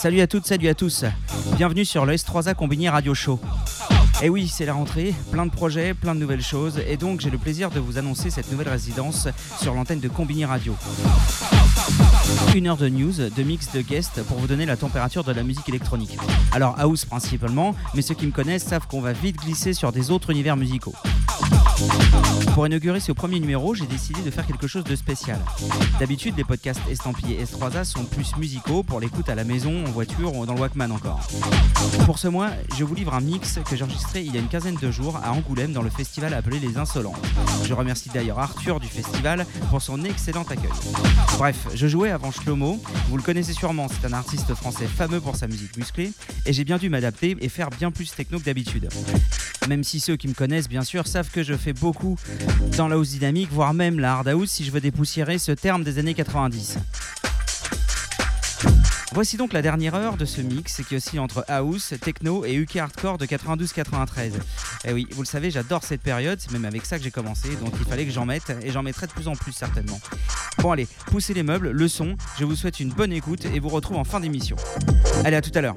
Salut à toutes, salut à tous. Bienvenue sur le S3A Combiné Radio Show. Et oui, c'est la rentrée, plein de projets, plein de nouvelles choses, et donc j'ai le plaisir de vous annoncer cette nouvelle résidence sur l'antenne de Combini Radio. Une heure de news, de mix de guests pour vous donner la température de la musique électronique. Alors house principalement, mais ceux qui me connaissent savent qu'on va vite glisser sur des autres univers musicaux. Pour inaugurer ce premier numéro, j'ai décidé de faire quelque chose de spécial. D'habitude, les podcasts estampillés S3A sont plus musicaux pour l'écoute à la maison, en voiture ou dans le Walkman encore. Pour ce mois, je vous livre un mix que j'ai enregistré il y a une quinzaine de jours à Angoulême dans le festival appelé Les Insolents. Je remercie d'ailleurs Arthur du festival pour son excellent accueil. Bref, je jouais avant Shlomo, vous le connaissez sûrement, c'est un artiste français fameux pour sa musique musclée, et j'ai bien dû m'adapter et faire bien plus techno que d'habitude. Même si ceux qui me connaissent bien sûr savent que je fais beaucoup dans la house dynamique, voire même la hard house si je veux dépoussiérer ce terme des années 90. Voici donc la dernière heure de ce mix qui oscille entre house, techno et UK hardcore de 92-93. Et eh oui, vous le savez, j'adore cette période, c'est même avec ça que j'ai commencé, donc il fallait que j'en mette et j'en mettrai de plus en plus certainement. Bon allez, poussez les meubles, le son, je vous souhaite une bonne écoute et vous retrouve en fin d'émission. Allez, à tout à l'heure.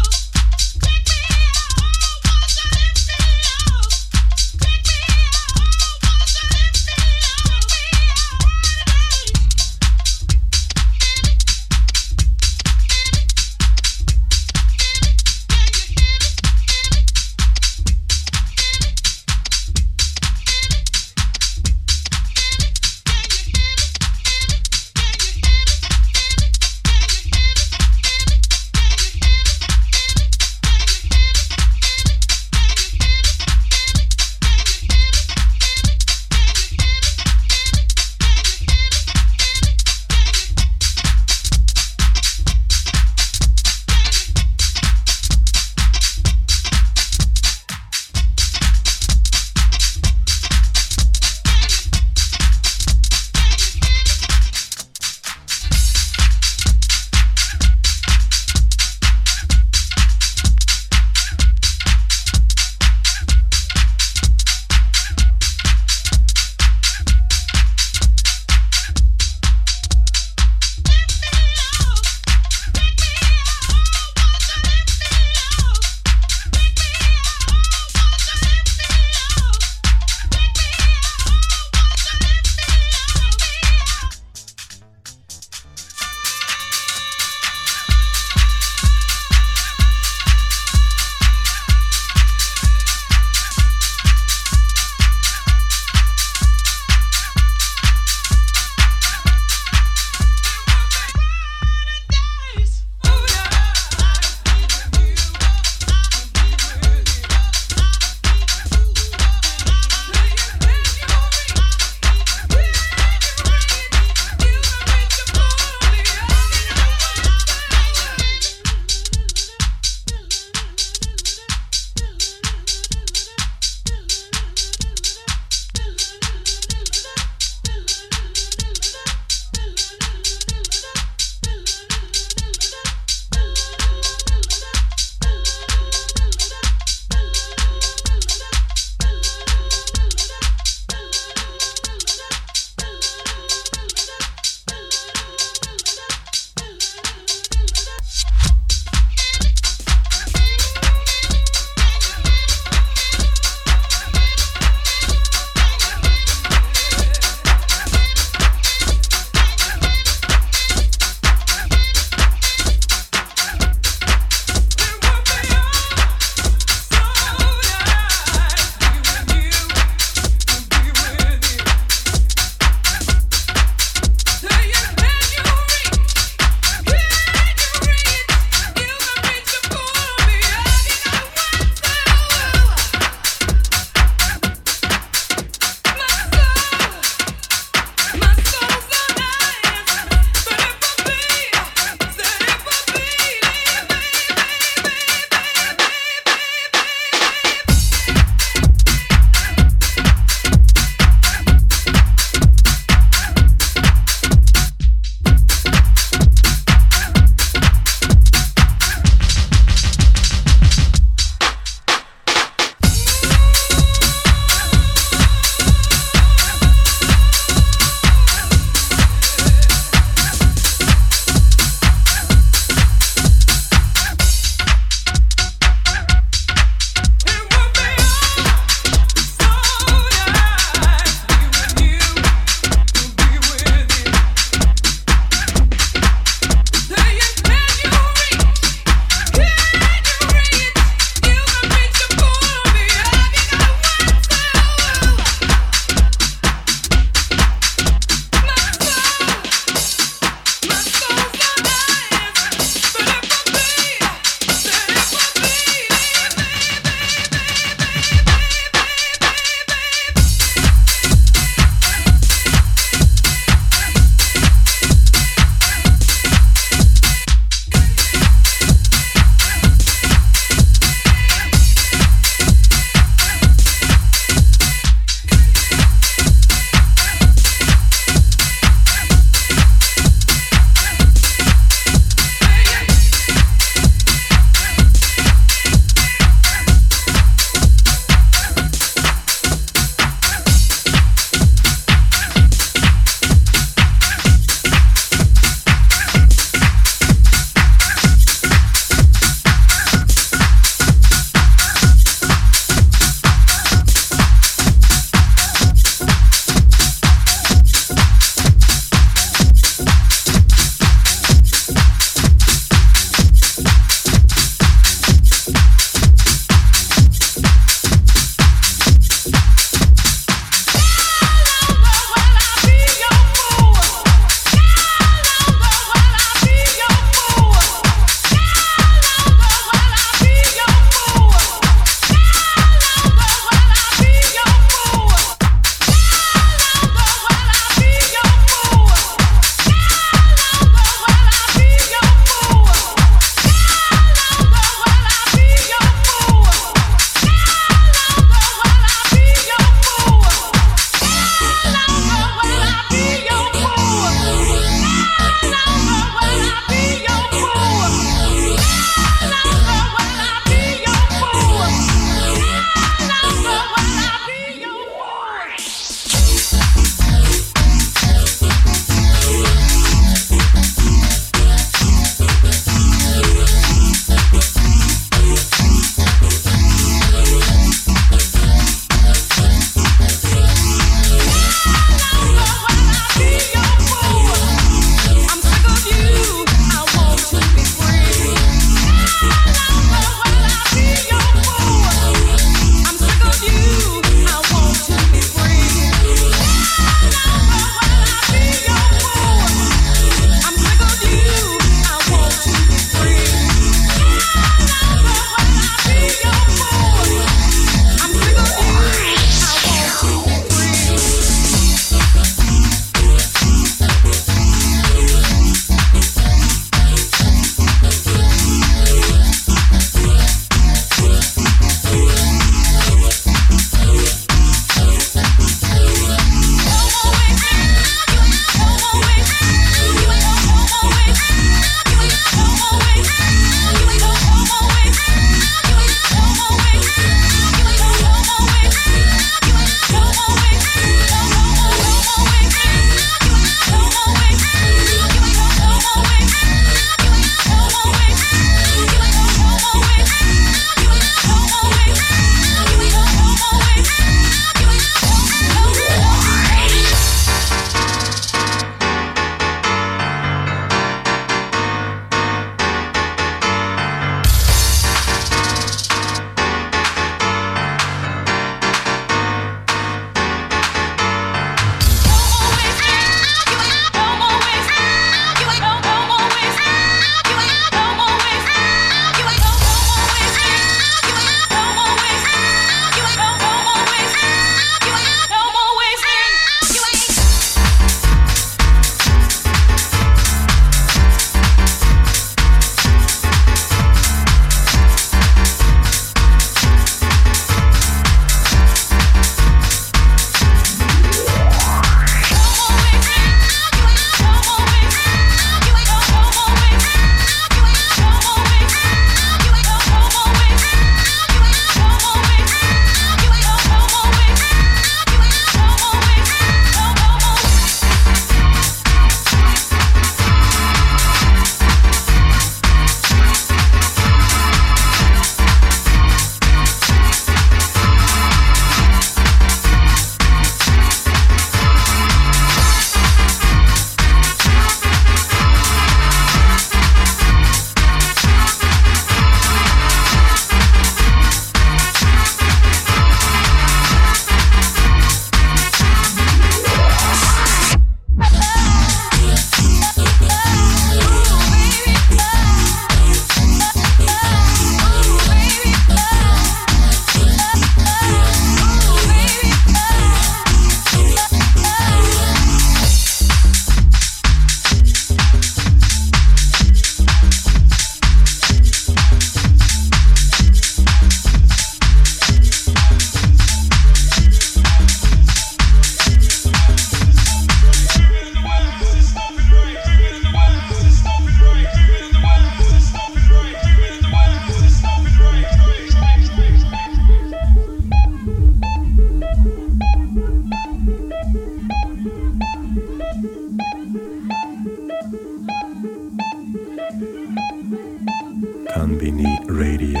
Kanbini Radio.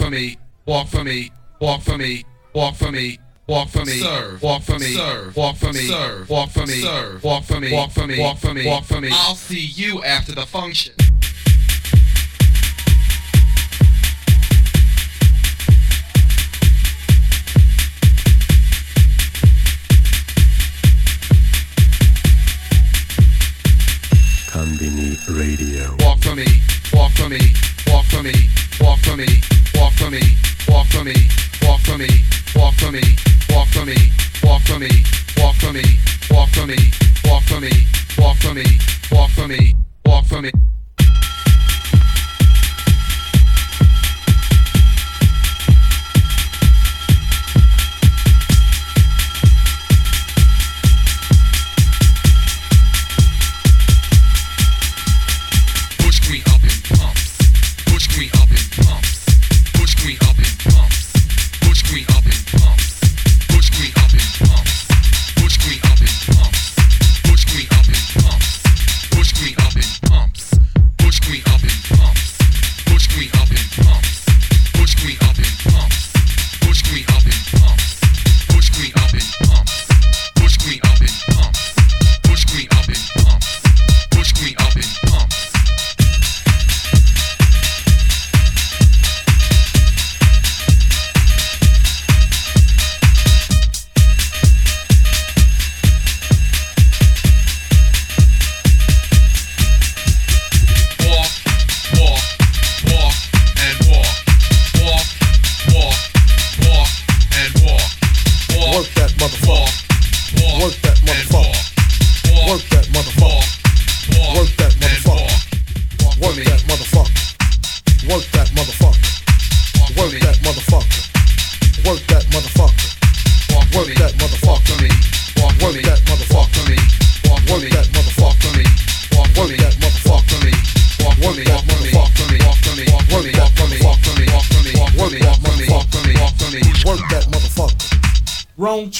for me, walk for me, walk for me, walk for me. Walk for me, serve. Walk for me, serve. Walk for me, serve. Walk for me, serve. Walk for me, walk for me, walk for me, walk for me. I'll see you after the function.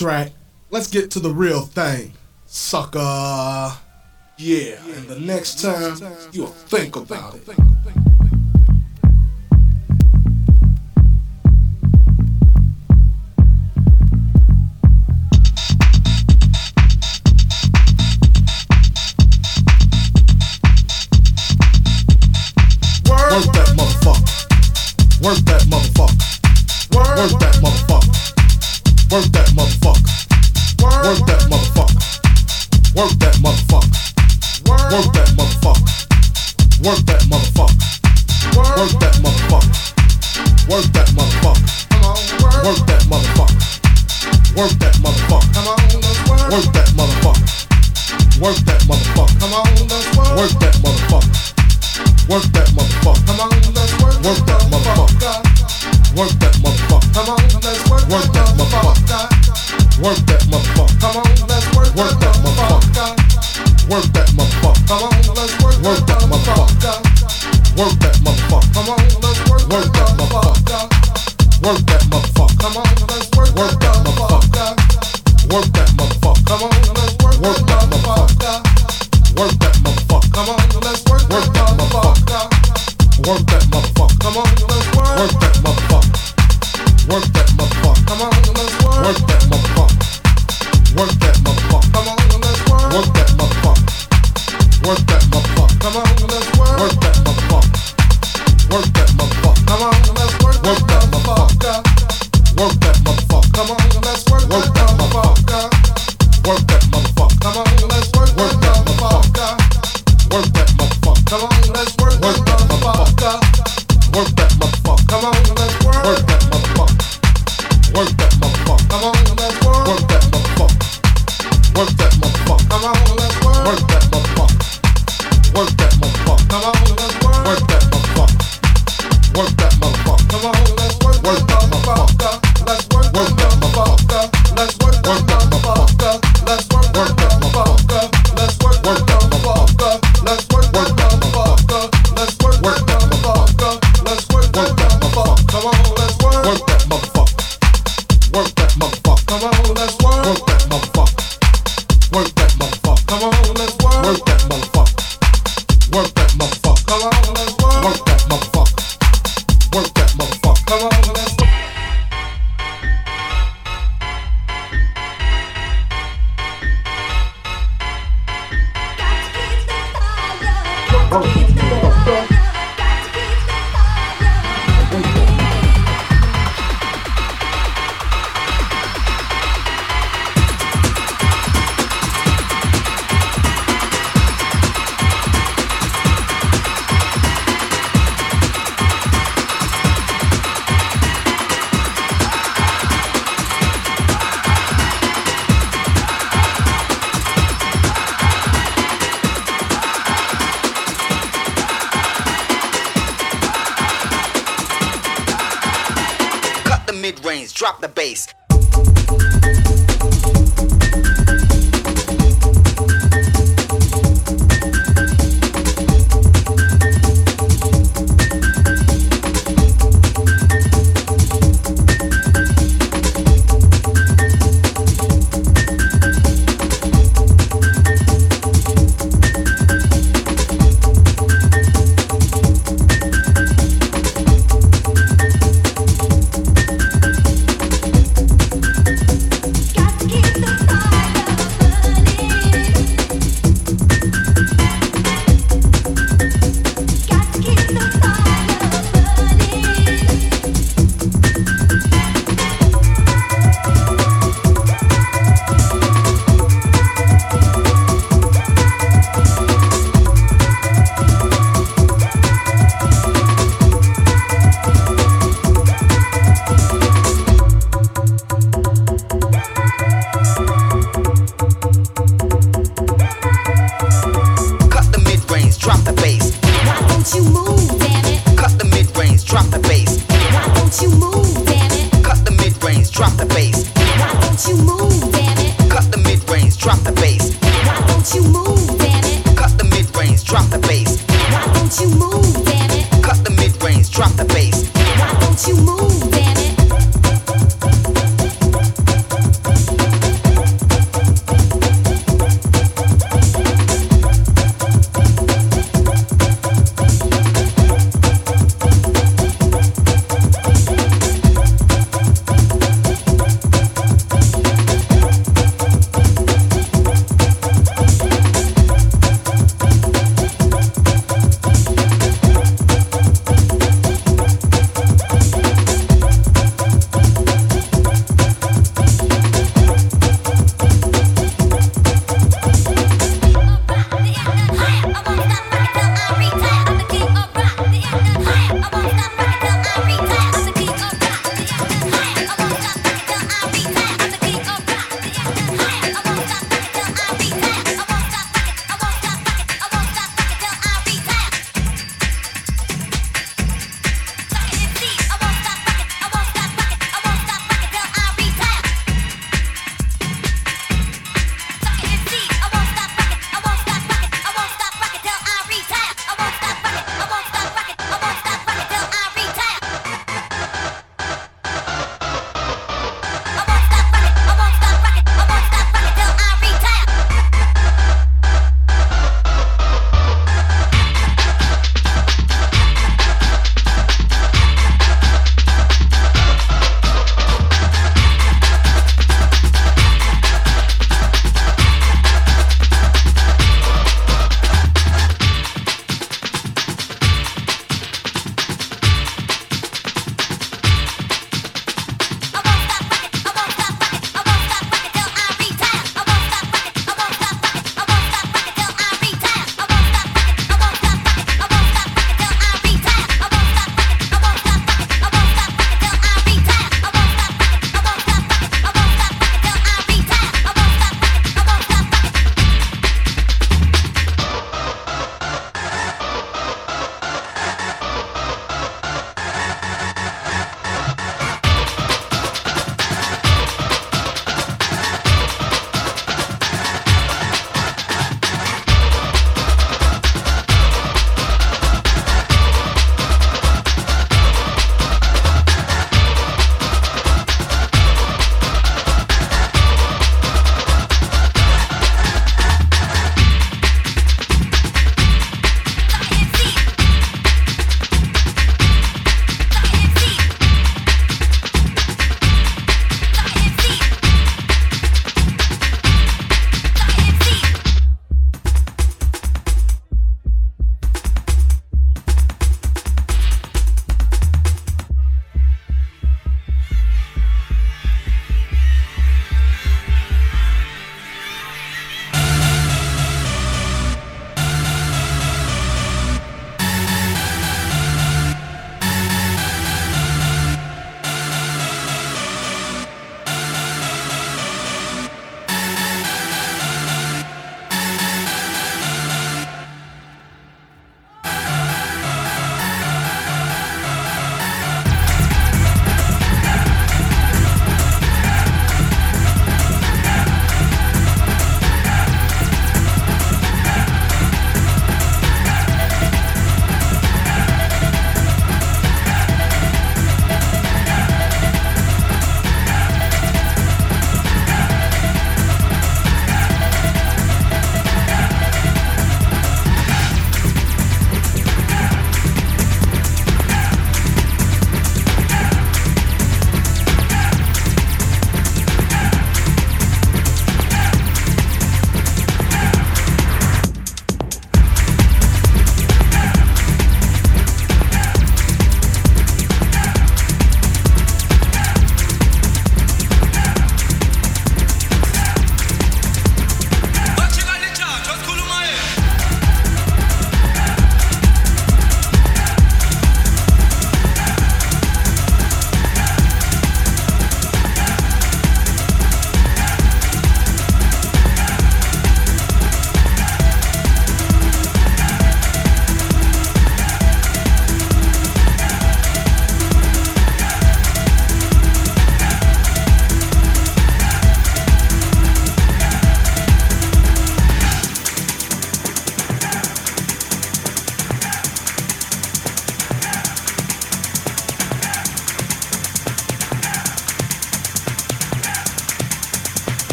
track. Let's get to the real thing, sucker. Yeah, and the next time, you'll think about it. Work that motherfucker. Work that motherfucker. Work that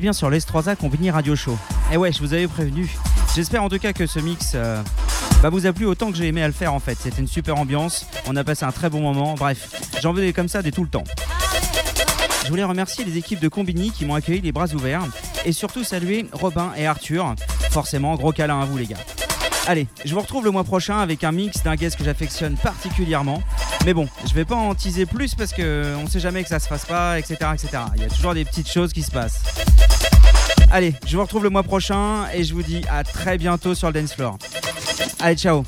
bien sur l'S3A Combini Radio Show. Et ouais, je vous avais prévenu. J'espère en tout cas que ce mix euh, bah, vous a plu autant que j'ai aimé à le faire en fait. C'était une super ambiance, on a passé un très bon moment. Bref, j'en veux comme ça des tout le temps. Je voulais remercier les équipes de Combini qui m'ont accueilli les bras ouverts et surtout saluer Robin et Arthur. Forcément, gros câlin à vous les gars. Allez, je vous retrouve le mois prochain avec un mix d'un guest que j'affectionne particulièrement. Mais bon, je vais pas en teaser plus parce que on sait jamais que ça se fasse pas, etc., etc. Il y a toujours des petites choses qui se passent. Allez, je vous retrouve le mois prochain et je vous dis à très bientôt sur le dance floor. Allez, ciao.